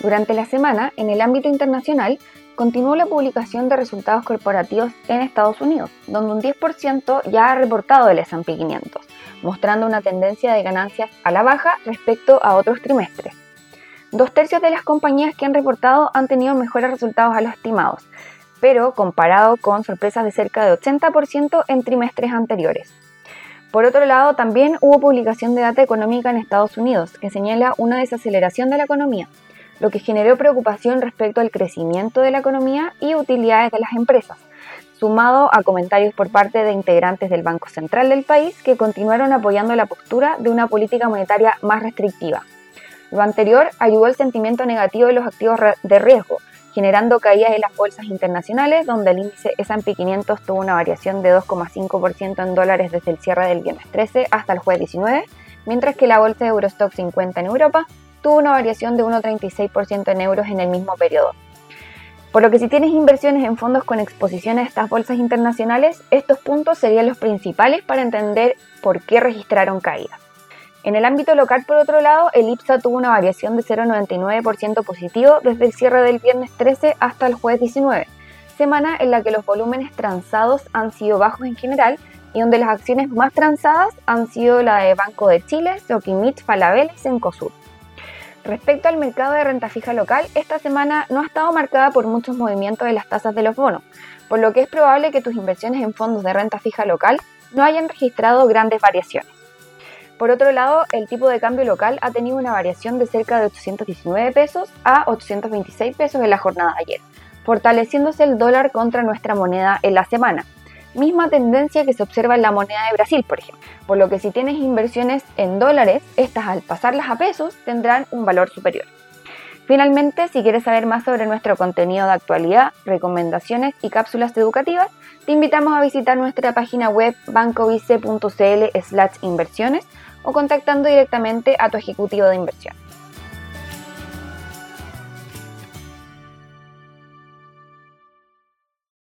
Durante la semana, en el ámbito internacional, continuó la publicación de resultados corporativos en Estados Unidos, donde un 10% ya ha reportado el S&P 500, mostrando una tendencia de ganancias a la baja respecto a otros trimestres. Dos tercios de las compañías que han reportado han tenido mejores resultados a los estimados, pero comparado con sorpresas de cerca de 80% en trimestres anteriores. Por otro lado, también hubo publicación de data económica en Estados Unidos, que señala una desaceleración de la economía, lo que generó preocupación respecto al crecimiento de la economía y utilidades de las empresas, sumado a comentarios por parte de integrantes del Banco Central del país que continuaron apoyando la postura de una política monetaria más restrictiva. Lo anterior ayudó al sentimiento negativo de los activos de riesgo, generando caídas en las bolsas internacionales, donde el índice S&P 500 tuvo una variación de 2,5% en dólares desde el cierre del viernes 13 hasta el jueves 19, mientras que la bolsa de Eurostock 50 en Europa tuvo una variación de 1,36% en euros en el mismo periodo. Por lo que si tienes inversiones en fondos con exposición a estas bolsas internacionales, estos puntos serían los principales para entender por qué registraron caídas. En el ámbito local, por otro lado, el IPSA tuvo una variación de 0,99% positivo desde el cierre del viernes 13 hasta el jueves 19, semana en la que los volúmenes transados han sido bajos en general y donde las acciones más transadas han sido la de Banco de Chile, Soquimich, Falabella y Cencosud. Respecto al mercado de renta fija local, esta semana no ha estado marcada por muchos movimientos de las tasas de los bonos, por lo que es probable que tus inversiones en fondos de renta fija local no hayan registrado grandes variaciones. Por otro lado, el tipo de cambio local ha tenido una variación de cerca de 819 pesos a 826 pesos en la jornada de ayer, fortaleciéndose el dólar contra nuestra moneda en la semana, misma tendencia que se observa en la moneda de Brasil, por ejemplo. Por lo que si tienes inversiones en dólares, estas al pasarlas a pesos tendrán un valor superior. Finalmente, si quieres saber más sobre nuestro contenido de actualidad, recomendaciones y cápsulas educativas, te invitamos a visitar nuestra página web bancovice.cl/inversiones o contactando directamente a tu ejecutivo de inversión.